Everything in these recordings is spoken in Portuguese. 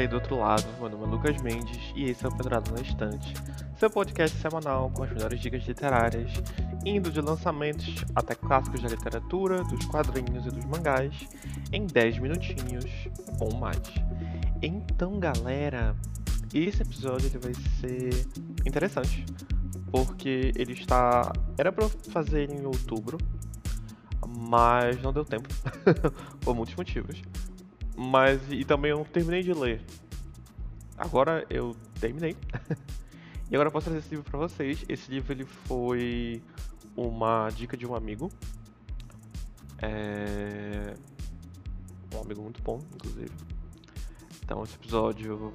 Aí do outro lado. Meu nome é Lucas Mendes e esse é o Pedrado na Estante, seu podcast semanal com as melhores dicas literárias, indo de lançamentos até clássicos da literatura, dos quadrinhos e dos mangás, em 10 minutinhos ou mais. Então, galera, esse episódio ele vai ser interessante, porque ele está. Era para fazer em outubro, mas não deu tempo, por muitos motivos. Mas e também eu não terminei de ler. Agora eu terminei. e agora eu posso trazer esse livro para vocês. Esse livro ele foi uma dica de um amigo. É... Um amigo muito bom, inclusive. Então esse episódio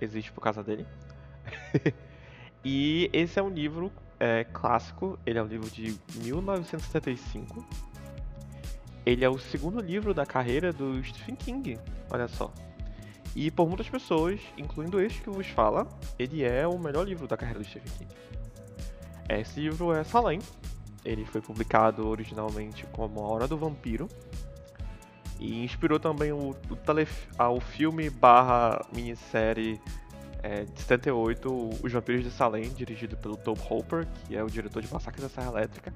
existe por causa dele. e esse é um livro é, clássico. Ele é um livro de 1975 ele é o segundo livro da carreira do Stephen King, olha só. E por muitas pessoas, incluindo este que vos fala, ele é o melhor livro da carreira do Stephen King. Esse livro é Salem. Ele foi publicado originalmente como A Hora do Vampiro. E inspirou também o, o, telef filme barra minissérie é, de 78, Os Vampiros de Salem, dirigido pelo Tobe Hooper, que é o diretor de Massacre da Serra Elétrica.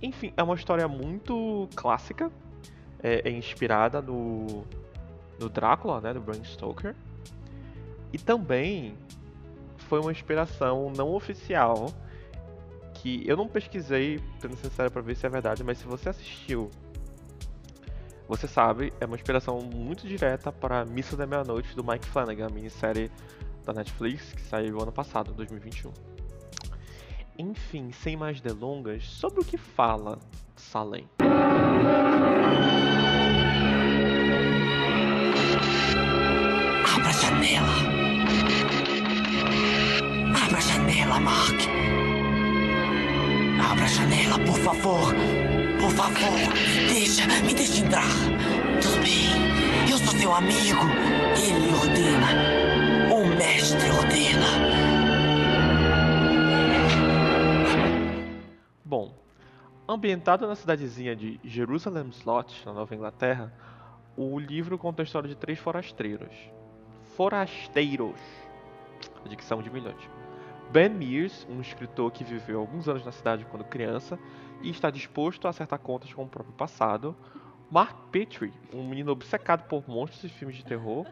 Enfim, é uma história muito clássica, é, é inspirada no, no Drácula, né, do Bram Stoker. E também foi uma inspiração não oficial que eu não pesquisei, sendo sincero, para ver se é verdade, mas se você assistiu, você sabe, é uma inspiração muito direta para Missa da Meia-Noite do Mike Flanagan, a minissérie da Netflix que saiu ano passado, 2021. Enfim, sem mais delongas, sobre o que fala Salem. Janela. Abra a janela, Mark. Abra a janela, por favor. Por favor, deixa, me deixe entrar. Tudo bem, eu sou seu amigo. Ele ordena. O mestre ordena. Bom, ambientado na cidadezinha de Jerusalem Slot, na Nova Inglaterra, o livro conta a história de três forasteiros. Forasteiros. Dicção de milhões. Ben Mears, um escritor que viveu alguns anos na cidade quando criança e está disposto a acertar contas com o próprio passado. Mark Petrie, um menino obcecado por monstros e filmes de terror.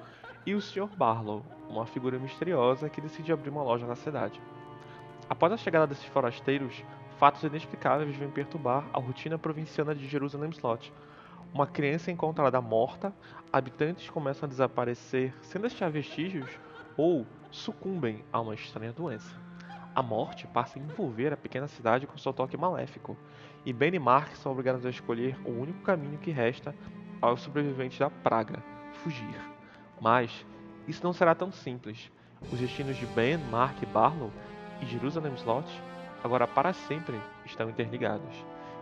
E o Sr. Barlow, uma figura misteriosa que decide abrir uma loja na cidade. Após a chegada desses forasteiros, fatos inexplicáveis vêm perturbar a rotina provinciana de Jerusalem Slot. Uma criança é encontrada morta, habitantes começam a desaparecer sem deixar vestígios ou sucumbem a uma estranha doença. A morte passa a envolver a pequena cidade com seu toque maléfico, e Ben e Mark são obrigados a escolher o único caminho que resta aos sobreviventes da praga: fugir. Mas isso não será tão simples. Os destinos de Ben, Mark Barlow e Jerusalem Slot agora para sempre estão interligados,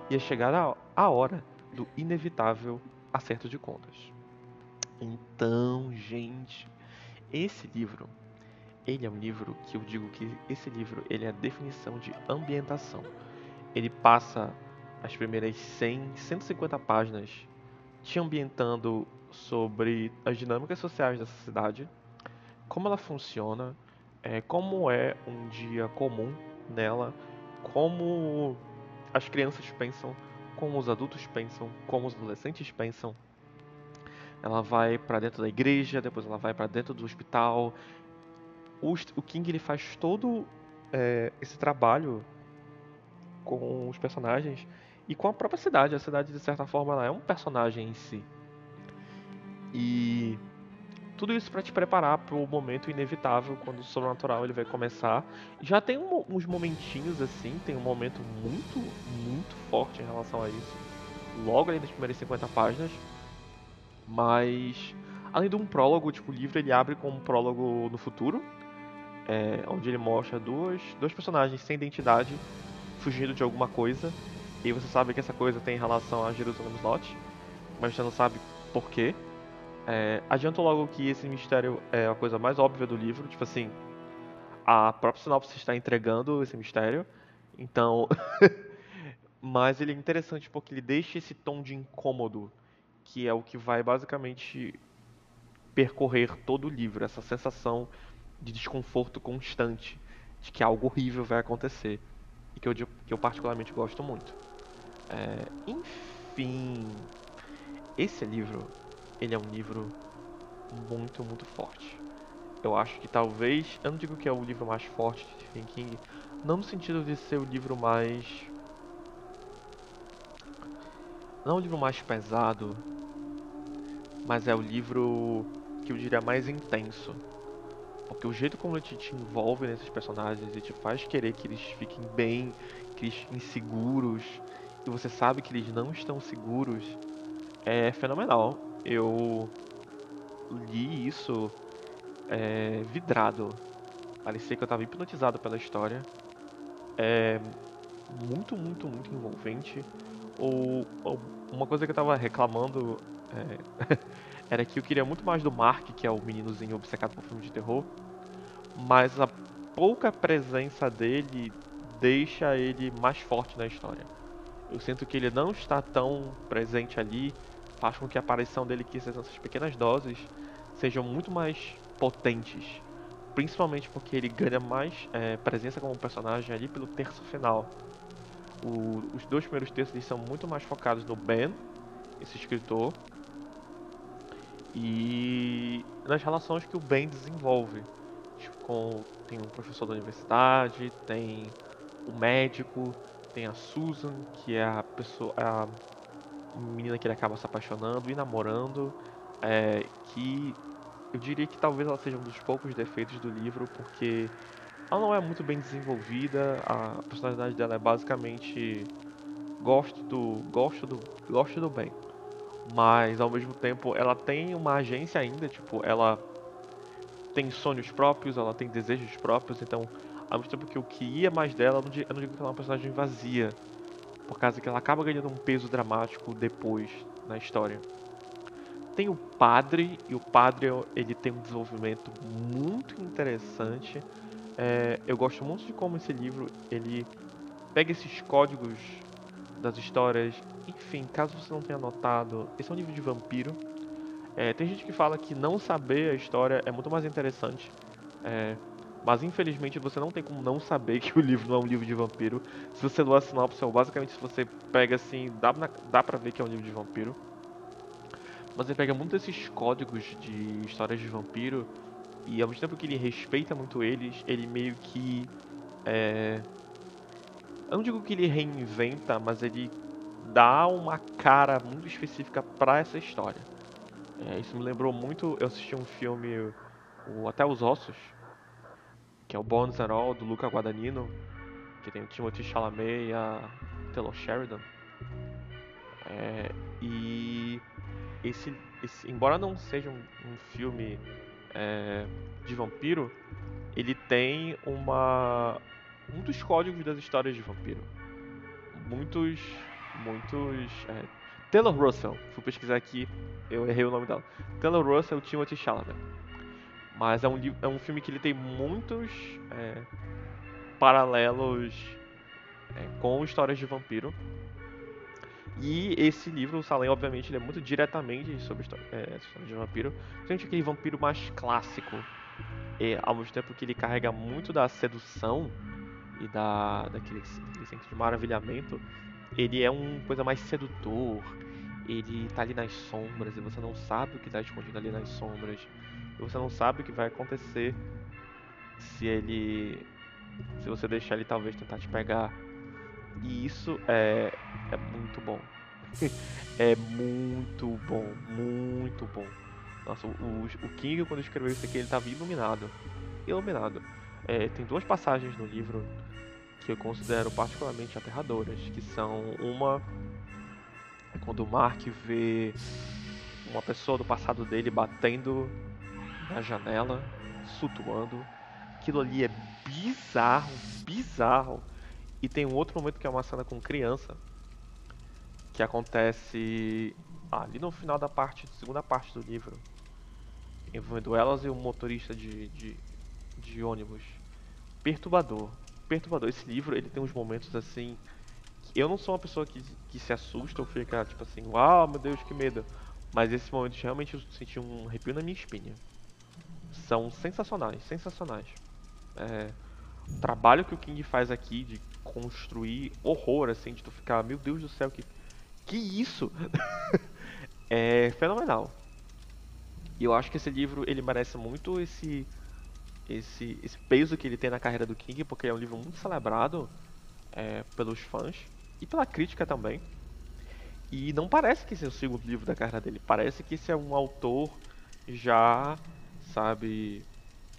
e é chegada a hora do inevitável acerto de contas. Então, gente, esse livro, ele é um livro que eu digo que esse livro ele é a definição de ambientação. Ele passa as primeiras 100, 150 páginas te ambientando sobre as dinâmicas sociais dessa cidade, como ela funciona, é, como é um dia comum nela, como as crianças pensam, como os adultos pensam, como os adolescentes pensam. Ela vai para dentro da igreja, depois ela vai para dentro do hospital. O, o, King ele faz todo é, esse trabalho com os personagens e com a própria cidade. A cidade, de certa forma, ela é um personagem em si. E tudo isso para te preparar para o momento inevitável quando o sobrenatural ele vai começar. Já tem um, uns momentinhos assim, tem um momento muito, muito forte em relação a isso. Logo ali nas primeiras 50 páginas. Mas além de um prólogo, tipo, o livro ele abre com um prólogo no futuro, é, onde ele mostra duas, dois personagens sem identidade fugindo de alguma coisa. E você sabe que essa coisa tem relação a Jerusalem Slot, mas você não sabe por quê. É, adianto logo que esse mistério é a coisa mais óbvia do livro, tipo assim, a própria sinopse está entregando esse mistério, então. Mas ele é interessante porque ele deixa esse tom de incômodo, que é o que vai basicamente percorrer todo o livro, essa sensação de desconforto constante, de que algo horrível vai acontecer, e que eu, que eu particularmente gosto muito. É, enfim, esse livro, ele é um livro muito, muito forte. Eu acho que talvez, eu não digo que é o livro mais forte de Stephen King, não no sentido de ser o livro mais não o livro mais pesado, mas é o livro que eu diria mais intenso. Porque o jeito como ele te, envolve nesses personagens e te faz querer que eles fiquem bem, que eles fiquem seguros, e você sabe que eles não estão seguros, é fenomenal. Eu li isso é, vidrado. Parecia que eu estava hipnotizado pela história. É muito, muito, muito envolvente. Ou, ou uma coisa que eu estava reclamando é, era que eu queria muito mais do Mark, que é o meninozinho obcecado por filme de terror. Mas a pouca presença dele deixa ele mais forte na história. Eu sinto que ele não está tão presente ali, faz com que a aparição dele, que essas pequenas doses, sejam muito mais potentes. Principalmente porque ele ganha mais é, presença como personagem ali pelo terço final. O, os dois primeiros terços são muito mais focados no Ben, esse escritor, e nas relações que o Ben desenvolve. Tipo, com, tem um professor da universidade, tem o médico, tem a Susan, que é a pessoa, a menina que ele acaba se apaixonando e namorando, é, que eu diria que talvez ela seja um dos poucos defeitos do livro, porque ela não é muito bem desenvolvida, a personalidade dela é basicamente gosto do gosto do gosto do bem. Mas ao mesmo tempo ela tem uma agência ainda, tipo, ela tem sonhos próprios, ela tem desejos próprios, então ao mesmo tempo que eu queria mais dela, eu não digo, eu não digo que ela é uma personagem vazia, por causa que ela acaba ganhando um peso dramático depois na história. Tem o padre, e o padre ele tem um desenvolvimento muito interessante. É, eu gosto muito de como esse livro ele pega esses códigos das histórias. Enfim, caso você não tenha notado, esse é um livro de vampiro. É, tem gente que fala que não saber a história é muito mais interessante. É, mas infelizmente você não tem como não saber que o livro não é um livro de vampiro. Se você lê a sinopse, basicamente se você pega assim, dá, na, dá pra ver que é um livro de vampiro. Mas ele pega muito esses códigos de histórias de vampiro e ao mesmo tempo que ele respeita muito eles, ele meio que. É... Eu não digo que ele reinventa, mas ele dá uma cara muito específica para essa história. É, isso me lembrou muito. Eu assisti um filme, o Até os Ossos, que é o Bones and All, do Luca Guadagnino, que tem o Timothy Chalamet e a Taylor Sheridan. É, e esse, esse, embora não seja um, um filme é, de vampiro, ele tem uma um dos códigos das histórias de vampiro. Muitos, muitos. É, Taylor Russell, fui pesquisar aqui, eu errei o nome dela. Taylor Russell Timothy Chalamet. Mas é um, é um filme que ele tem muitos é, paralelos é, com histórias de vampiro. E esse livro, o Salem, obviamente, ele é muito diretamente sobre história, é, história de vampiro. Principalmente aquele vampiro mais clássico. E, ao mesmo tempo que ele carrega muito da sedução e da, daquele, daquele senso de maravilhamento, ele é um coisa mais sedutor. Ele tá ali nas sombras e você não sabe o que está escondido ali nas sombras. E você não sabe o que vai acontecer se ele. Se você deixar ele talvez tentar te pegar. E isso é, é muito bom. é muito bom, muito bom. Nossa, o, o King, quando escreveu isso aqui, ele estava iluminado. Iluminado. É, tem duas passagens no livro que eu considero particularmente aterradoras, que são uma é quando o Mark vê uma pessoa do passado dele batendo na janela, sutuando. Aquilo ali é bizarro, bizarro. E tem um outro momento que é uma cena com criança, que acontece ali no final da parte, segunda parte do livro, envolvendo elas e um motorista de, de, de ônibus. Perturbador, perturbador. Esse livro ele tem uns momentos assim. Eu não sou uma pessoa que, que se assusta ou fica tipo assim, uau, meu Deus, que medo. Mas esses momentos realmente eu senti um arrepio na minha espinha. São sensacionais, sensacionais. É, o trabalho que o King faz aqui de construir horror, assim, de tu ficar, meu Deus do céu, que, que isso? é fenomenal. E eu acho que esse livro, ele merece muito esse, esse, esse peso que ele tem na carreira do King, porque é um livro muito celebrado é, pelos fãs e pela crítica também. E não parece que esse é o segundo livro da carreira dele, parece que esse é um autor já, sabe,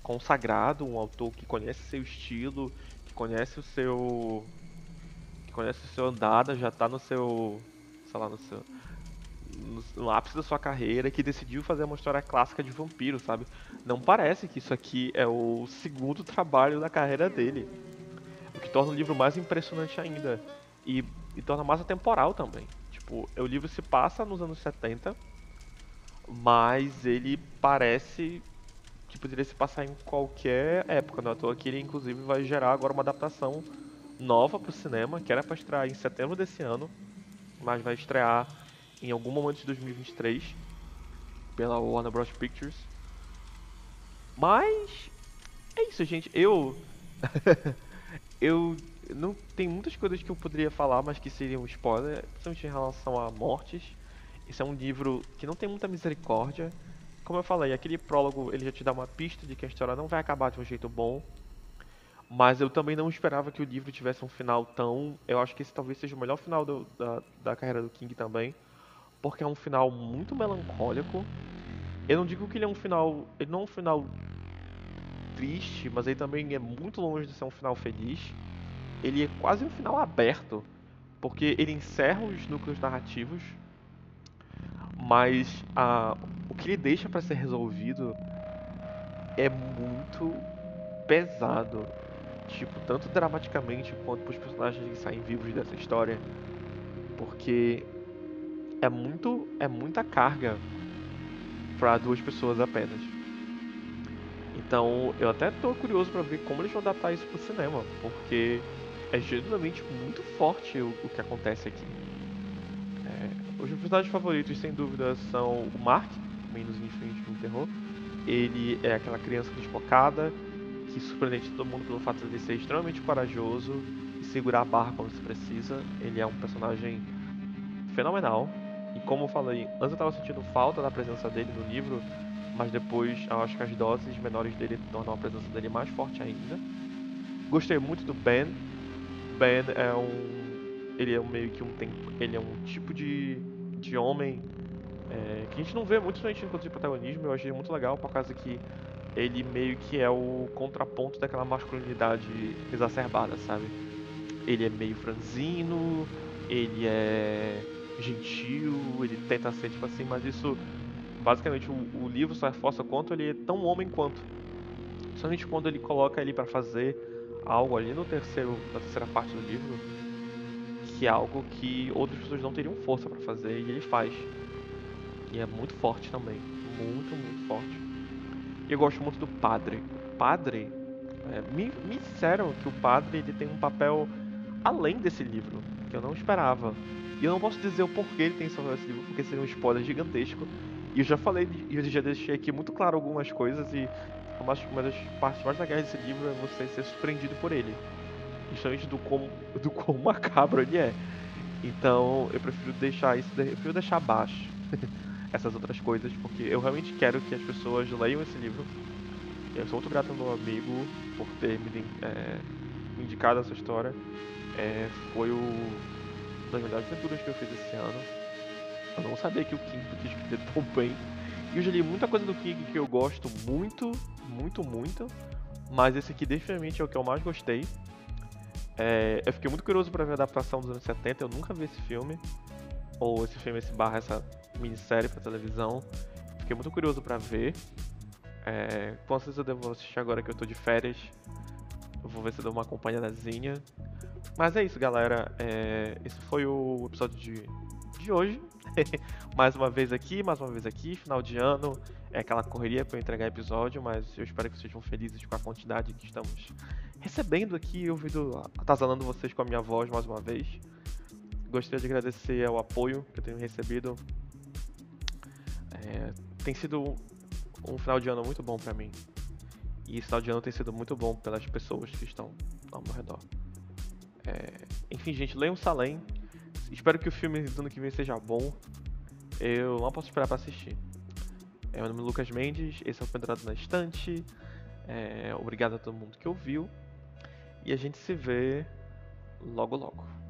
consagrado, um autor que conhece seu estilo, que conhece o seu que conhece o seu andada, já está no seu, sei lá, no seu no, no, ápice da sua carreira, que decidiu fazer uma história clássica de vampiro, sabe? Não parece que isso aqui é o segundo trabalho da carreira dele. O que torna o livro mais impressionante ainda. E, e torna mais atemporal também. Tipo, o livro se passa nos anos 70, mas ele parece que poderia se passar em qualquer época, não é à que ele inclusive vai gerar agora uma adaptação nova para o cinema, que era para estrear em setembro desse ano, mas vai estrear em algum momento de 2023 pela Warner Bros Pictures. Mas é isso, gente. Eu eu não tem muitas coisas que eu poderia falar, mas que seriam spoiler, principalmente em relação a mortes. Esse é um livro que não tem muita misericórdia como eu falei, aquele prólogo ele já te dá uma pista de que a história não vai acabar de um jeito bom. Mas eu também não esperava que o livro tivesse um final tão. Eu acho que esse talvez seja o melhor final do, da, da carreira do King também. Porque é um final muito melancólico. Eu não digo que ele é um final. Ele não é um final triste, mas ele também é muito longe de ser um final feliz. Ele é quase um final aberto. Porque ele encerra os núcleos narrativos mas a, o que ele deixa para ser resolvido é muito pesado. Tipo, tanto dramaticamente quanto para os personagens que saem vivos dessa história. Porque é muito é muita carga para duas pessoas apenas. Então, eu até tô curioso para ver como eles vão adaptar isso pro cinema, porque é genuinamente muito forte o, o que acontece aqui. Os meus personagens favoritos, sem dúvida, são o Mark, menos Infinite no terror. Ele é aquela criança desfocada, que surpreende todo mundo pelo fato de ser extremamente corajoso e segurar a barra quando se precisa. Ele é um personagem fenomenal. E como eu falei, antes eu estava sentindo falta da presença dele no livro, mas depois acho que as doses menores dele tornam a presença dele mais forte ainda. Gostei muito do Ben. Ben é um ele é um meio que um tem, ele é um tipo de, de homem é, que a gente não vê muito durante enquanto de protagonismo. Eu achei muito legal por causa que ele meio que é o contraponto daquela masculinidade exacerbada, sabe? Ele é meio franzino, ele é gentil, ele tenta ser tipo assim, mas isso basicamente o, o livro só reforça quanto ele é tão homem quanto. Somente quando ele coloca ele para fazer algo ali no terceiro, na terceira parte do livro, que é algo que outras pessoas não teriam força para fazer e ele faz. E é muito forte também, muito, muito forte. E eu gosto muito do padre. O padre, é, me, me disseram que o padre ele tem um papel além desse livro, que eu não esperava. E eu não posso dizer o porquê ele tem esse livro, porque seria um spoiler gigantesco. E eu já falei, e eu já deixei aqui muito claro algumas coisas e uma das partes mais legais desse livro é você ser surpreendido por ele justamente do quão, do quão macabro ele é. Então eu prefiro deixar isso, eu prefiro deixar abaixo essas outras coisas, porque eu realmente quero que as pessoas leiam esse livro. Eu sou muito grato ao meu amigo por ter me, é, indicado essa história. É, foi o uma das melhores leituras que eu fiz esse ano. Eu não sabia que o King podia escrever tão bem. E eu já li muita coisa do King que eu gosto muito, muito, muito. Mas esse aqui definitivamente é o que eu mais gostei. É, eu fiquei muito curioso para ver a adaptação dos anos 70, eu nunca vi esse filme. Ou esse filme, esse barra, essa minissérie pra televisão. Fiquei muito curioso para ver. É, com certeza eu devo assistir agora que eu tô de férias. Vou ver se eu dou uma acompanhadazinha. Mas é isso, galera. É, esse foi o episódio de, de hoje. mais uma vez aqui, mais uma vez aqui, final de ano. É aquela correria para entregar episódio, mas eu espero que sejam felizes com a quantidade que estamos recebendo aqui, ouvindo, atazanando vocês com a minha voz mais uma vez. Gostaria de agradecer ao apoio que eu tenho recebido É, tem sido um final de ano muito bom pra mim. E esse final de ano tem sido muito bom pelas pessoas que estão ao meu redor. É, enfim, gente, leiam Salem. Espero que o filme do ano que vem seja bom. Eu não posso esperar pra assistir. É, meu nome é Lucas Mendes, esse é o Pendurado na Estante. É, obrigado a todo mundo que ouviu. E a gente se vê logo logo.